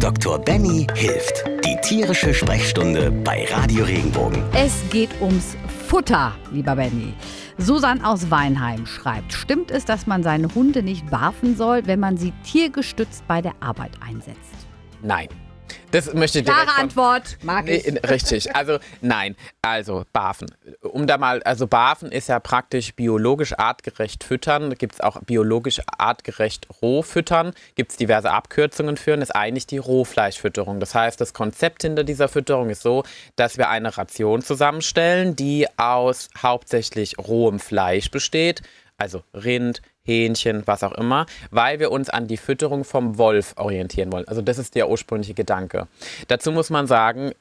Dr. Benny hilft. Die tierische Sprechstunde bei Radio Regenbogen. Es geht ums Futter, lieber Benny. Susan aus Weinheim schreibt, stimmt es, dass man seine Hunde nicht barfen soll, wenn man sie tiergestützt bei der Arbeit einsetzt? Nein. Das möchte ich direkt Klare von- Antwort, mag ich. Nee, richtig. Also nein. Also Barfen. Um da mal, also Barfen ist ja praktisch biologisch artgerecht füttern. Da gibt es auch biologisch artgerecht roh füttern. Gibt es diverse Abkürzungen für. Und ist eigentlich die Rohfleischfütterung. Das heißt, das Konzept hinter dieser Fütterung ist so, dass wir eine Ration zusammenstellen, die aus hauptsächlich rohem Fleisch besteht. Also Rind, Hähnchen, was auch immer, weil wir uns an die Fütterung vom Wolf orientieren wollen. Also das ist der ursprüngliche Gedanke. Dazu muss man sagen,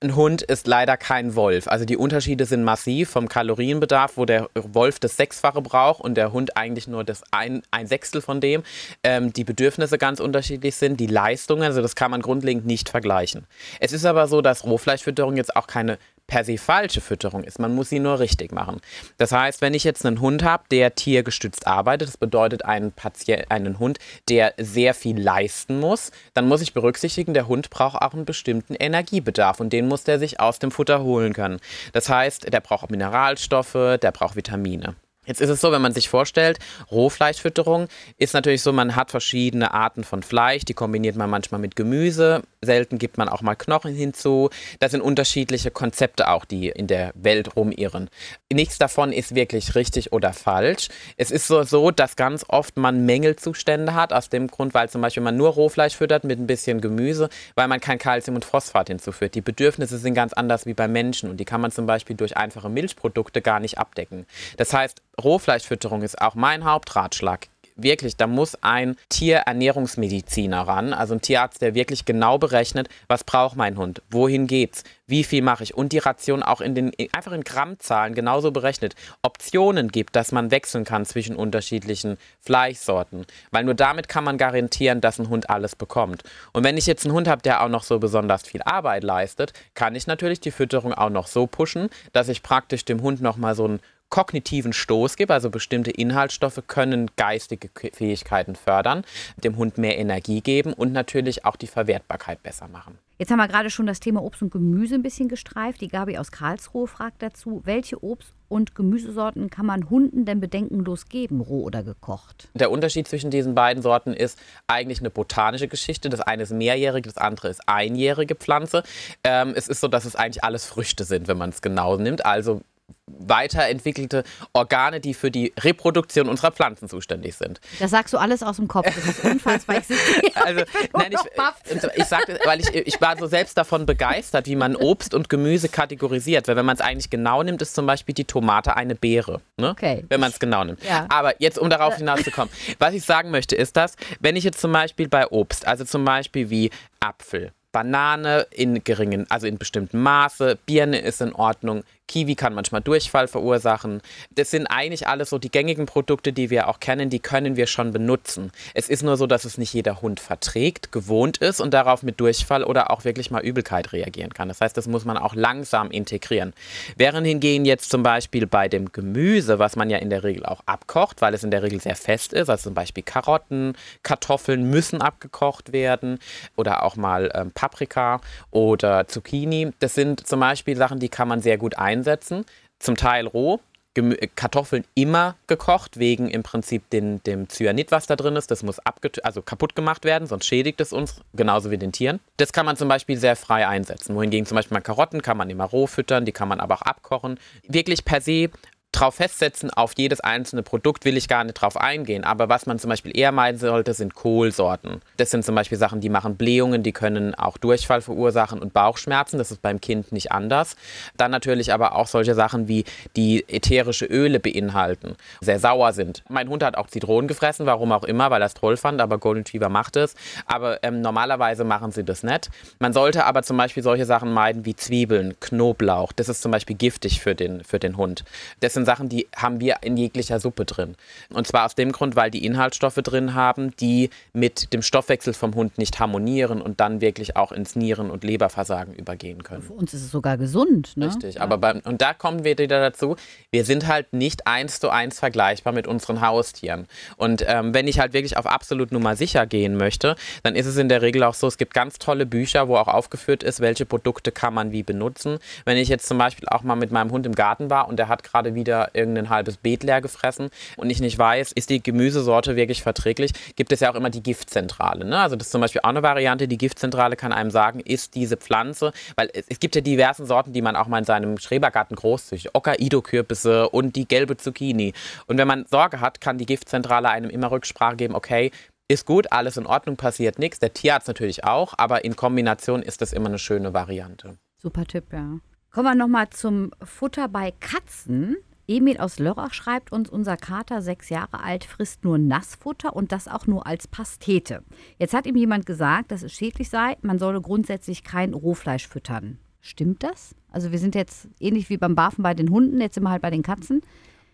ein Hund ist leider kein Wolf. Also die Unterschiede sind massiv vom Kalorienbedarf, wo der Wolf das Sechsfache braucht und der Hund eigentlich nur das ein, ein Sechstel von dem. Ähm, die Bedürfnisse ganz unterschiedlich sind, die Leistungen, also das kann man grundlegend nicht vergleichen. Es ist aber so, dass Rohfleischfütterung jetzt auch keine per se falsche Fütterung ist. Man muss sie nur richtig machen. Das heißt, wenn ich jetzt einen Hund habe, der tiergestützt arbeitet, das bedeutet einen, Patient, einen Hund, der sehr viel leisten muss, dann muss ich berücksichtigen, der Hund braucht auch einen bestimmten Energiebedarf und den muss der sich aus dem Futter holen können. Das heißt, der braucht Mineralstoffe, der braucht Vitamine. Jetzt ist es so, wenn man sich vorstellt, Rohfleischfütterung ist natürlich so, man hat verschiedene Arten von Fleisch, die kombiniert man manchmal mit Gemüse, selten gibt man auch mal Knochen hinzu. Das sind unterschiedliche Konzepte auch, die in der Welt rumirren. Nichts davon ist wirklich richtig oder falsch. Es ist so, so, dass ganz oft man Mängelzustände hat, aus dem Grund, weil zum Beispiel man nur Rohfleisch füttert mit ein bisschen Gemüse, weil man kein Kalzium und Phosphat hinzuführt. Die Bedürfnisse sind ganz anders wie bei Menschen und die kann man zum Beispiel durch einfache Milchprodukte gar nicht abdecken. Das heißt, Rohfleischfütterung ist auch mein Hauptratschlag. Wirklich, da muss ein Tierernährungsmediziner ran, also ein Tierarzt, der wirklich genau berechnet, was braucht mein Hund, wohin geht's, wie viel mache ich und die Ration auch in den einfach in Grammzahlen genauso berechnet. Optionen gibt, dass man wechseln kann zwischen unterschiedlichen Fleischsorten, weil nur damit kann man garantieren, dass ein Hund alles bekommt. Und wenn ich jetzt einen Hund habe, der auch noch so besonders viel Arbeit leistet, kann ich natürlich die Fütterung auch noch so pushen, dass ich praktisch dem Hund noch mal so ein kognitiven Stoß gibt, also bestimmte Inhaltsstoffe können geistige Fähigkeiten fördern, dem Hund mehr Energie geben und natürlich auch die Verwertbarkeit besser machen. Jetzt haben wir gerade schon das Thema Obst und Gemüse ein bisschen gestreift. Die Gabi aus Karlsruhe fragt dazu, welche Obst- und Gemüsesorten kann man Hunden denn bedenkenlos geben, roh oder gekocht? Der Unterschied zwischen diesen beiden Sorten ist eigentlich eine botanische Geschichte. Das eine ist mehrjährige, das andere ist einjährige Pflanze. Ähm, es ist so, dass es eigentlich alles Früchte sind, wenn man es genau nimmt. Also weiterentwickelte Organe, die für die Reproduktion unserer Pflanzen zuständig sind. Das sagst du alles aus dem Kopf. Das ist unfassbar. Ich Also, nein, ich, ich sagte, weil ich, ich war so selbst davon begeistert, wie man Obst und Gemüse kategorisiert. Weil wenn man es eigentlich genau nimmt, ist zum Beispiel die Tomate eine Beere. Ne? Okay. Wenn man es genau nimmt. Ja. Aber jetzt, um darauf hinauszukommen, was ich sagen möchte, ist das, wenn ich jetzt zum Beispiel bei Obst, also zum Beispiel wie Apfel, Banane in geringen, also in bestimmtem Maße, Birne ist in Ordnung, Kiwi kann manchmal Durchfall verursachen. Das sind eigentlich alles so die gängigen Produkte, die wir auch kennen, die können wir schon benutzen. Es ist nur so, dass es nicht jeder Hund verträgt, gewohnt ist und darauf mit Durchfall oder auch wirklich mal Übelkeit reagieren kann. Das heißt, das muss man auch langsam integrieren. Während hingegen jetzt zum Beispiel bei dem Gemüse, was man ja in der Regel auch abkocht, weil es in der Regel sehr fest ist, also zum Beispiel Karotten, Kartoffeln müssen abgekocht werden oder auch mal ähm, Paprika oder Zucchini. Das sind zum Beispiel Sachen, die kann man sehr gut einsetzen. Zum Teil roh, Gemü äh, Kartoffeln immer gekocht, wegen im Prinzip den, dem Cyanid, was da drin ist. Das muss also kaputt gemacht werden, sonst schädigt es uns, genauso wie den Tieren. Das kann man zum Beispiel sehr frei einsetzen. Wohingegen zum Beispiel mal Karotten kann man immer roh füttern, die kann man aber auch abkochen. Wirklich per se drauf festsetzen, auf jedes einzelne Produkt will ich gar nicht drauf eingehen. Aber was man zum Beispiel eher meiden sollte, sind Kohlsorten. Das sind zum Beispiel Sachen, die machen Blähungen, die können auch Durchfall verursachen und Bauchschmerzen. Das ist beim Kind nicht anders. Dann natürlich aber auch solche Sachen wie die ätherische Öle beinhalten, sehr sauer sind. Mein Hund hat auch Zitronen gefressen, warum auch immer, weil er es toll fand, aber Golden Retriever macht es. Aber ähm, normalerweise machen sie das nicht. Man sollte aber zum Beispiel solche Sachen meiden wie Zwiebeln, Knoblauch. Das ist zum Beispiel giftig für den, für den Hund. Das sind Sachen, die haben wir in jeglicher Suppe drin. Und zwar aus dem Grund, weil die Inhaltsstoffe drin haben, die mit dem Stoffwechsel vom Hund nicht harmonieren und dann wirklich auch ins Nieren- und Leberversagen übergehen können. Für uns ist es sogar gesund. Ne? Richtig, aber beim, und da kommen wir wieder dazu, wir sind halt nicht eins zu eins vergleichbar mit unseren Haustieren. Und ähm, wenn ich halt wirklich auf absolut Nummer sicher gehen möchte, dann ist es in der Regel auch so, es gibt ganz tolle Bücher, wo auch aufgeführt ist, welche Produkte kann man wie benutzen. Wenn ich jetzt zum Beispiel auch mal mit meinem Hund im Garten war und der hat gerade wieder irgendein halbes Beet leer gefressen und ich nicht weiß, ist die Gemüsesorte wirklich verträglich, gibt es ja auch immer die Giftzentrale. Ne? Also das ist zum Beispiel auch eine Variante, die Giftzentrale kann einem sagen, ist diese Pflanze, weil es, es gibt ja diversen Sorten, die man auch mal in seinem Schrebergarten großzüchtigt, Hokkaido-Kürbisse und die gelbe Zucchini. Und wenn man Sorge hat, kann die Giftzentrale einem immer Rücksprache geben, okay, ist gut, alles in Ordnung, passiert nichts. Der Tierarzt natürlich auch, aber in Kombination ist das immer eine schöne Variante. Super Tipp, ja. Kommen wir nochmal zum Futter bei Katzen. Emil aus Lörrach schreibt uns, unser Kater, sechs Jahre alt, frisst nur Nassfutter und das auch nur als Pastete. Jetzt hat ihm jemand gesagt, dass es schädlich sei, man solle grundsätzlich kein Rohfleisch füttern. Stimmt das? Also wir sind jetzt ähnlich wie beim Barfen bei den Hunden, jetzt sind wir halt bei den Katzen.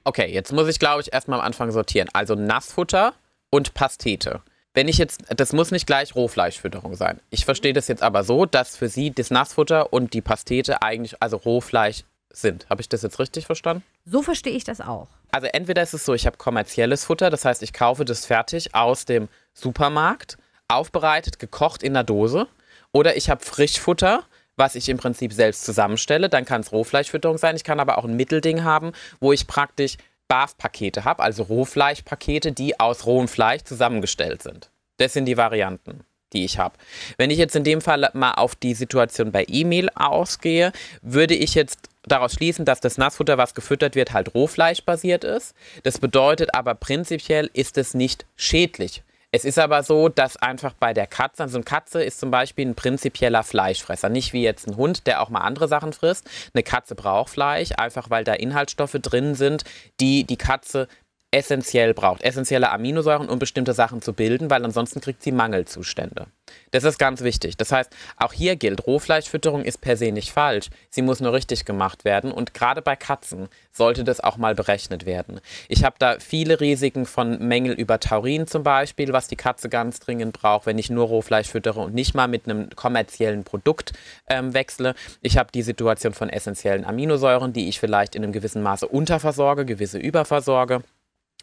Okay, jetzt muss ich, glaube ich, erstmal am Anfang sortieren. Also Nassfutter und Pastete. Wenn ich jetzt, das muss nicht gleich Rohfleischfütterung sein. Ich verstehe das jetzt aber so, dass für Sie das Nassfutter und die Pastete eigentlich, also Rohfleisch sind. Habe ich das jetzt richtig verstanden? So verstehe ich das auch. Also entweder ist es so, ich habe kommerzielles Futter, das heißt, ich kaufe das fertig aus dem Supermarkt, aufbereitet, gekocht in der Dose. Oder ich habe Frischfutter, was ich im Prinzip selbst zusammenstelle. Dann kann es Rohfleischfütterung sein. Ich kann aber auch ein Mittelding haben, wo ich praktisch BAF-Pakete habe, also Rohfleischpakete, die aus rohem Fleisch zusammengestellt sind. Das sind die Varianten, die ich habe. Wenn ich jetzt in dem Fall mal auf die Situation bei E-Mail ausgehe, würde ich jetzt daraus schließen, dass das Nassfutter, was gefüttert wird, halt rohfleischbasiert ist. Das bedeutet aber prinzipiell ist es nicht schädlich. Es ist aber so, dass einfach bei der Katze, also eine Katze ist zum Beispiel ein prinzipieller Fleischfresser, nicht wie jetzt ein Hund, der auch mal andere Sachen frisst. Eine Katze braucht Fleisch, einfach weil da Inhaltsstoffe drin sind, die die Katze essentiell braucht, essentielle Aminosäuren, um bestimmte Sachen zu bilden, weil ansonsten kriegt sie Mangelzustände. Das ist ganz wichtig. Das heißt, auch hier gilt, Rohfleischfütterung ist per se nicht falsch. Sie muss nur richtig gemacht werden und gerade bei Katzen sollte das auch mal berechnet werden. Ich habe da viele Risiken von Mängel über Taurin zum Beispiel, was die Katze ganz dringend braucht, wenn ich nur Rohfleisch füttere und nicht mal mit einem kommerziellen Produkt ähm, wechsle. Ich habe die Situation von essentiellen Aminosäuren, die ich vielleicht in einem gewissen Maße unterversorge, gewisse überversorge.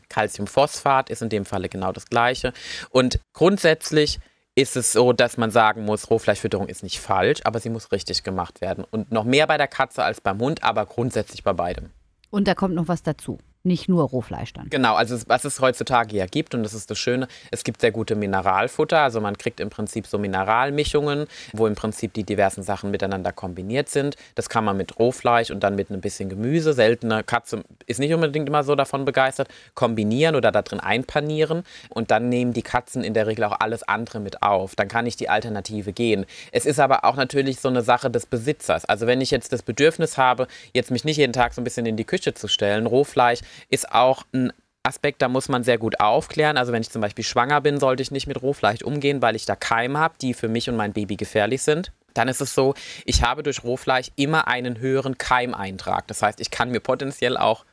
Calciumphosphat ist in dem Falle genau das gleiche. Und grundsätzlich ist es so, dass man sagen muss, Rohfleischfütterung ist nicht falsch, aber sie muss richtig gemacht werden. Und noch mehr bei der Katze als beim Hund, aber grundsätzlich bei beidem. Und da kommt noch was dazu. Nicht nur Rohfleisch dann. Genau, also was es heutzutage ja gibt, und das ist das Schöne, es gibt sehr gute Mineralfutter. Also man kriegt im Prinzip so Mineralmischungen, wo im Prinzip die diversen Sachen miteinander kombiniert sind. Das kann man mit Rohfleisch und dann mit ein bisschen Gemüse, seltene Katze ist nicht unbedingt immer so davon begeistert, kombinieren oder da drin einpanieren. Und dann nehmen die Katzen in der Regel auch alles andere mit auf. Dann kann ich die Alternative gehen. Es ist aber auch natürlich so eine Sache des Besitzers. Also wenn ich jetzt das Bedürfnis habe, jetzt mich nicht jeden Tag so ein bisschen in die Küche zu stellen, Rohfleisch ist auch ein Aspekt, da muss man sehr gut aufklären. Also wenn ich zum Beispiel schwanger bin, sollte ich nicht mit Rohfleisch umgehen, weil ich da Keime habe, die für mich und mein Baby gefährlich sind. Dann ist es so, ich habe durch Rohfleisch immer einen höheren Keimeintrag. Das heißt, ich kann mir potenziell auch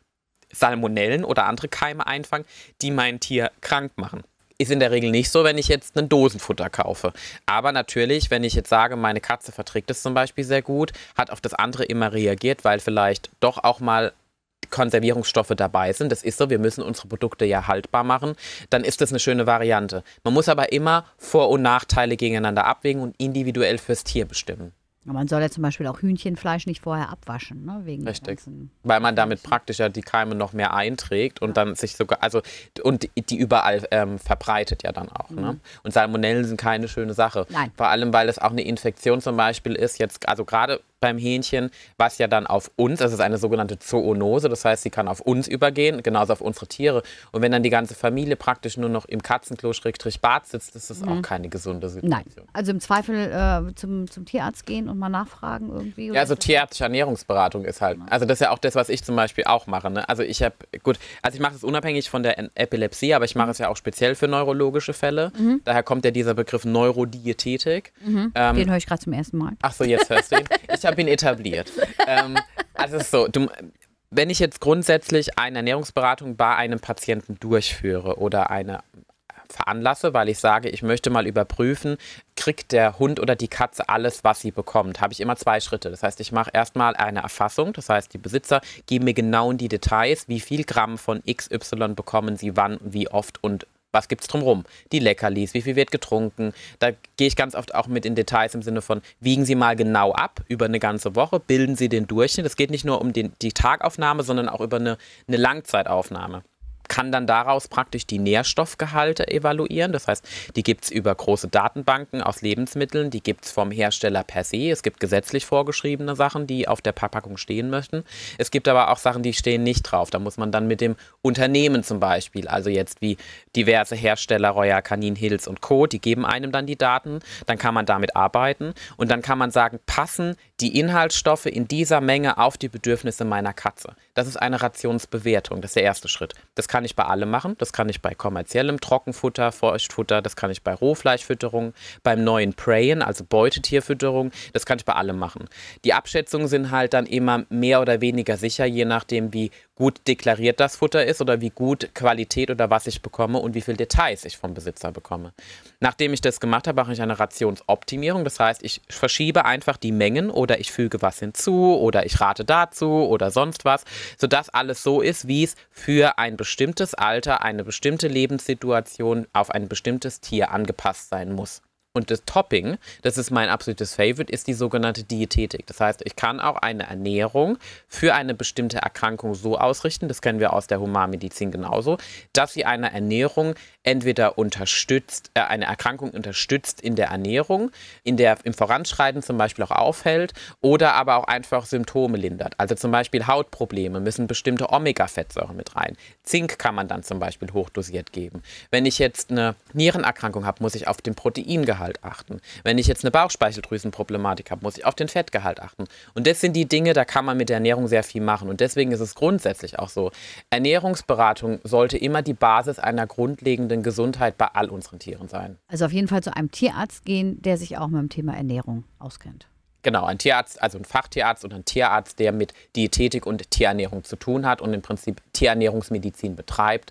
Salmonellen oder andere Keime einfangen, die mein Tier krank machen. Ist in der Regel nicht so, wenn ich jetzt ein Dosenfutter kaufe. Aber natürlich, wenn ich jetzt sage, meine Katze verträgt es zum Beispiel sehr gut, hat auf das andere immer reagiert, weil vielleicht doch auch mal Konservierungsstoffe dabei sind, das ist so, wir müssen unsere Produkte ja haltbar machen, dann ist das eine schöne Variante. Man muss aber immer Vor- und Nachteile gegeneinander abwägen und individuell fürs Tier bestimmen. Man soll ja zum Beispiel auch Hühnchenfleisch nicht vorher abwaschen, ne? Wegen Richtig. Weil man damit praktisch ja die Keime noch mehr einträgt und dann sich sogar, also und die überall ähm, verbreitet ja dann auch. Ne? Mhm. Ne? Und Salmonellen sind keine schöne Sache. Nein. Vor allem, weil es auch eine Infektion zum Beispiel ist, jetzt, also gerade beim Hähnchen, was ja dann auf uns, das ist eine sogenannte Zoonose, das heißt, sie kann auf uns übergehen, genauso auf unsere Tiere. Und wenn dann die ganze Familie praktisch nur noch im Katzenklo-Bad sitzt, ist das mhm. auch keine gesunde Situation. Nein, also im Zweifel äh, zum, zum Tierarzt gehen und mal nachfragen irgendwie. Ja, also tierärztliche Ernährungsberatung ist halt, also das ist ja auch das, was ich zum Beispiel auch mache. Ne? Also ich habe, gut, also ich mache das unabhängig von der Epilepsie, aber ich mache es ja auch speziell für neurologische Fälle. Mhm. Daher kommt ja dieser Begriff Neurodiätetik. Mhm. Ähm, Den höre ich gerade zum ersten Mal. Ach so, jetzt hörst du ihn. Ich habe ihn etabliert. ähm, also es ist so, du, Wenn ich jetzt grundsätzlich eine Ernährungsberatung bei einem Patienten durchführe oder eine veranlasse, weil ich sage, ich möchte mal überprüfen, kriegt der Hund oder die Katze alles, was sie bekommt, habe ich immer zwei Schritte. Das heißt, ich mache erstmal eine Erfassung, das heißt, die Besitzer geben mir genau in die Details, wie viel Gramm von XY bekommen sie wann, wie oft und was gibt es drumherum? Die Leckerlis, wie viel wird getrunken? Da gehe ich ganz oft auch mit in Details im Sinne von, wiegen Sie mal genau ab über eine ganze Woche, bilden Sie den Durchschnitt. Es geht nicht nur um den, die Tagaufnahme, sondern auch über eine, eine Langzeitaufnahme kann dann daraus praktisch die Nährstoffgehalte evaluieren. Das heißt, die gibt es über große Datenbanken aus Lebensmitteln, die gibt es vom Hersteller per se. Es gibt gesetzlich vorgeschriebene Sachen, die auf der Verpackung stehen möchten. Es gibt aber auch Sachen, die stehen nicht drauf. Da muss man dann mit dem Unternehmen zum Beispiel, also jetzt wie diverse Hersteller, Royal Canin Hills und Co., die geben einem dann die Daten. Dann kann man damit arbeiten und dann kann man sagen, passen die Inhaltsstoffe in dieser Menge auf die Bedürfnisse meiner Katze. Das ist eine Rationsbewertung. Das ist der erste Schritt. Das kann ich bei allem machen. Das kann ich bei kommerziellem Trockenfutter, Feuchtfutter, das kann ich bei Rohfleischfütterung, beim neuen Prayen, also Beutetierfütterung, das kann ich bei allem machen. Die Abschätzungen sind halt dann immer mehr oder weniger sicher, je nachdem, wie gut deklariert das Futter ist oder wie gut Qualität oder was ich bekomme und wie viel Details ich vom Besitzer bekomme. Nachdem ich das gemacht habe, mache ich eine Rationsoptimierung. Das heißt, ich verschiebe einfach die Mengen oder ich füge was hinzu oder ich rate dazu oder sonst was, sodass alles so ist, wie es für ein bestimmtes Alter, eine bestimmte Lebenssituation auf ein bestimmtes Tier angepasst sein muss. Und das Topping, das ist mein absolutes Favorite, ist die sogenannte Diätetik. Das heißt, ich kann auch eine Ernährung für eine bestimmte Erkrankung so ausrichten, das kennen wir aus der Humanmedizin genauso, dass sie eine Ernährung entweder unterstützt, äh, eine Erkrankung unterstützt in der Ernährung, in der im Voranschreiten zum Beispiel auch aufhält oder aber auch einfach Symptome lindert. Also zum Beispiel Hautprobleme müssen bestimmte Omega-Fettsäuren mit rein. Zink kann man dann zum Beispiel hochdosiert geben. Wenn ich jetzt eine Nierenerkrankung habe, muss ich auf den Proteingehalt achten. Wenn ich jetzt eine Bauchspeicheldrüsenproblematik habe, muss ich auf den Fettgehalt achten. Und das sind die Dinge, da kann man mit der Ernährung sehr viel machen. Und deswegen ist es grundsätzlich auch so, Ernährungsberatung sollte immer die Basis einer grundlegenden Gesundheit bei all unseren Tieren sein. Also auf jeden Fall zu einem Tierarzt gehen, der sich auch mit dem Thema Ernährung auskennt. Genau, ein Tierarzt, also ein Fachtierarzt oder ein Tierarzt, der mit Diätetik und Tierernährung zu tun hat und im Prinzip Tierernährungsmedizin betreibt